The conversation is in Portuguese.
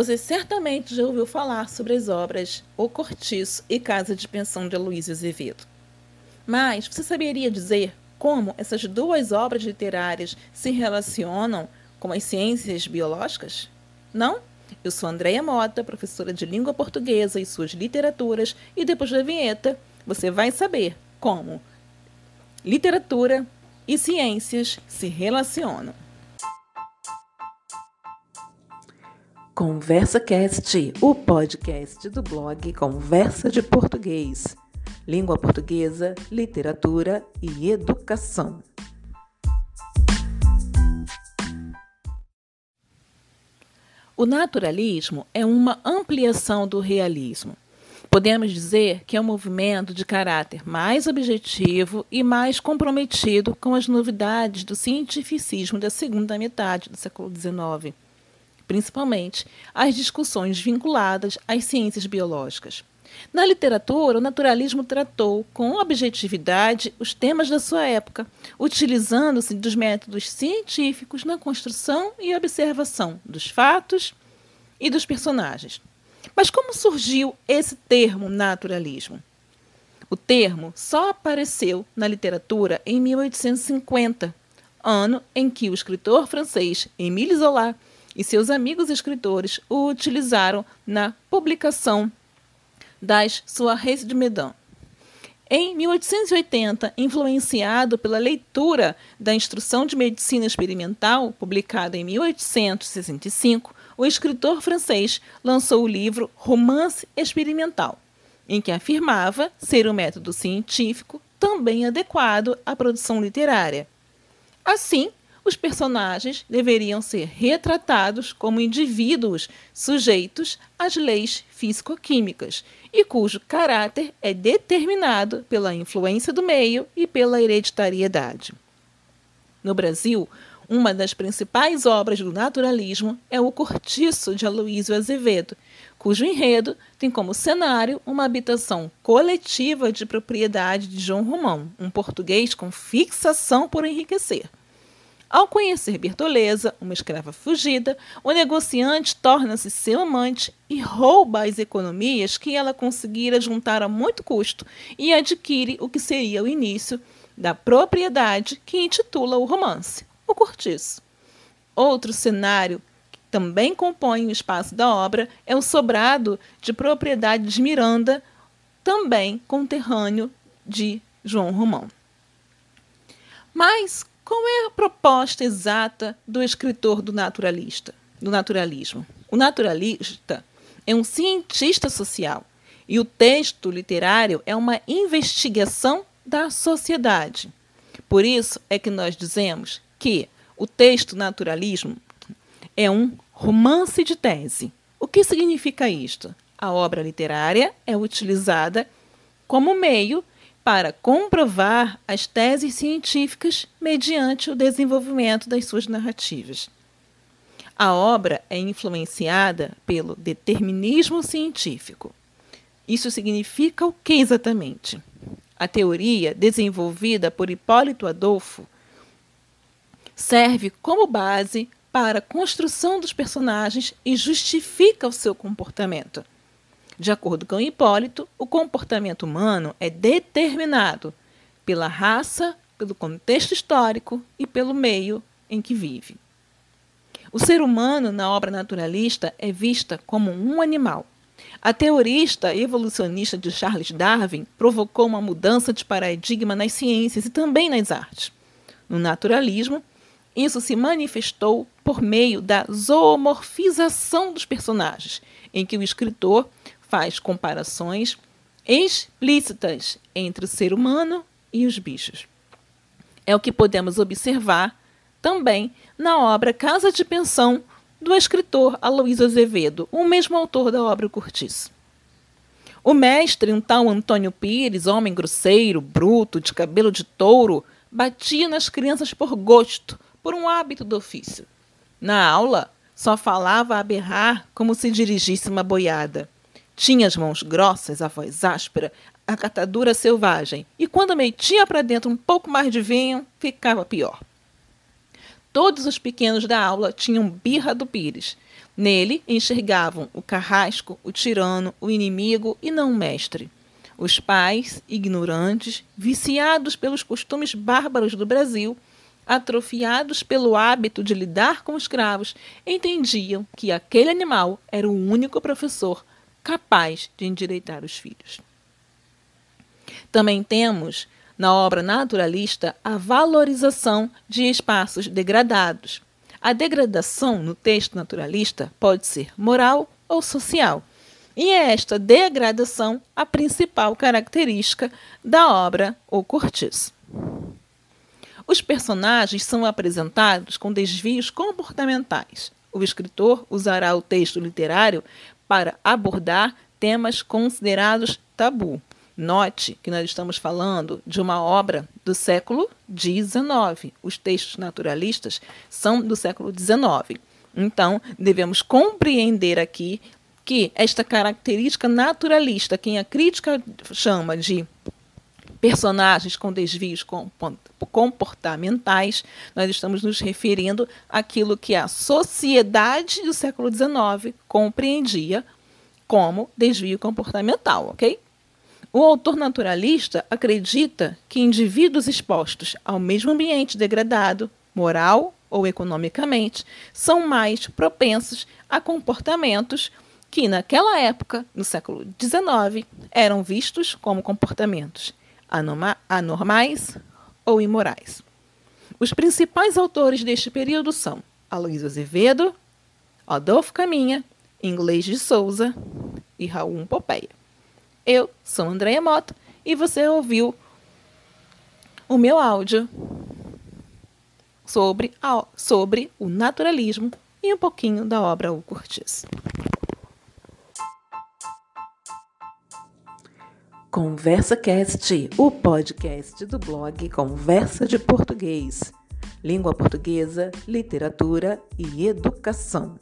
Você certamente já ouviu falar sobre as obras O Cortiço e Casa de Pensão de Aloysio Azevedo. Mas você saberia dizer como essas duas obras literárias se relacionam com as ciências biológicas? Não? Eu sou Andréia Mota, professora de língua portuguesa e suas literaturas, e depois da vinheta você vai saber como literatura e ciências se relacionam. Conversa Cast, o podcast do blog Conversa de Português. Língua portuguesa, literatura e educação. O naturalismo é uma ampliação do realismo. Podemos dizer que é um movimento de caráter mais objetivo e mais comprometido com as novidades do cientificismo da segunda metade do século XIX principalmente as discussões vinculadas às ciências biológicas. Na literatura, o naturalismo tratou com objetividade os temas da sua época, utilizando-se dos métodos científicos na construção e observação dos fatos e dos personagens. Mas como surgiu esse termo naturalismo? O termo só apareceu na literatura em 1850, ano em que o escritor francês Émile Zola e seus amigos escritores o utilizaram na publicação das Soirées de Medan. Em 1880, influenciado pela leitura da Instrução de Medicina Experimental, publicada em 1865, o escritor francês lançou o livro Romance Experimental, em que afirmava ser um método científico também adequado à produção literária. Assim, os personagens deveriam ser retratados como indivíduos sujeitos às leis físico-químicas e cujo caráter é determinado pela influência do meio e pela hereditariedade. No Brasil, uma das principais obras do naturalismo é O Cortiço de Aloísio Azevedo, cujo enredo tem como cenário uma habitação coletiva de propriedade de João Romão, um português com fixação por enriquecer. Ao conhecer Bertoleza, uma escrava fugida, o negociante torna-se seu amante e rouba as economias que ela conseguira juntar a muito custo e adquire o que seria o início da propriedade que intitula o romance, o cortiço. Outro cenário que também compõe o espaço da obra é o sobrado de propriedade de Miranda, também conterrâneo de João Romão. Mas qual é a proposta exata do escritor do naturalista, do naturalismo? O naturalista é um cientista social e o texto literário é uma investigação da sociedade. Por isso é que nós dizemos que o texto naturalismo é um romance de tese. O que significa isto? A obra literária é utilizada como meio para comprovar as teses científicas mediante o desenvolvimento das suas narrativas. A obra é influenciada pelo determinismo científico. Isso significa o que exatamente? A teoria desenvolvida por Hipólito Adolfo serve como base para a construção dos personagens e justifica o seu comportamento. De acordo com Hipólito, o comportamento humano é determinado pela raça, pelo contexto histórico e pelo meio em que vive. O ser humano, na obra naturalista, é vista como um animal. A teorista evolucionista de Charles Darwin provocou uma mudança de paradigma nas ciências e também nas artes. No naturalismo, isso se manifestou por meio da zoomorfização dos personagens, em que o escritor faz comparações explícitas entre o ser humano e os bichos. É o que podemos observar também na obra Casa de Pensão do escritor Aloysio Azevedo, o mesmo autor da obra Curtiço. O mestre, um tal Antônio Pires, homem grosseiro, bruto, de cabelo de touro, batia nas crianças por gosto, por um hábito do ofício. Na aula, só falava a berrar como se dirigisse uma boiada. Tinha as mãos grossas, a voz áspera, a catadura selvagem, e quando metia para dentro um pouco mais de vinho, ficava pior. Todos os pequenos da aula tinham birra do Pires. Nele enxergavam o carrasco, o tirano, o inimigo e não o mestre. Os pais, ignorantes, viciados pelos costumes bárbaros do Brasil, atrofiados pelo hábito de lidar com escravos, entendiam que aquele animal era o único professor capaz de endireitar os filhos. Também temos, na obra naturalista, a valorização de espaços degradados. A degradação no texto naturalista pode ser moral ou social. E é esta degradação a principal característica da obra O Cortiço. Os personagens são apresentados com desvios comportamentais. O escritor usará o texto literário para abordar temas considerados tabu. Note que nós estamos falando de uma obra do século XIX. Os textos naturalistas são do século XIX. Então, devemos compreender aqui que esta característica naturalista, quem a crítica chama de personagens com desvios comportamentais, nós estamos nos referindo àquilo que a sociedade do século XIX compreendia como desvio comportamental, ok? O autor naturalista acredita que indivíduos expostos ao mesmo ambiente degradado, moral ou economicamente, são mais propensos a comportamentos que, naquela época, no século XIX, eram vistos como comportamentos anormais ou imorais. Os principais autores deste período são Aloysio Azevedo, Adolfo Caminha, Inglês de Souza e Raul Popeia. Eu sou Andréia Mota e você ouviu o meu áudio sobre, a, sobre o naturalismo e um pouquinho da obra O Cortiço. Conversa Cast, o podcast do blog Conversa de Português. Língua portuguesa, literatura e educação.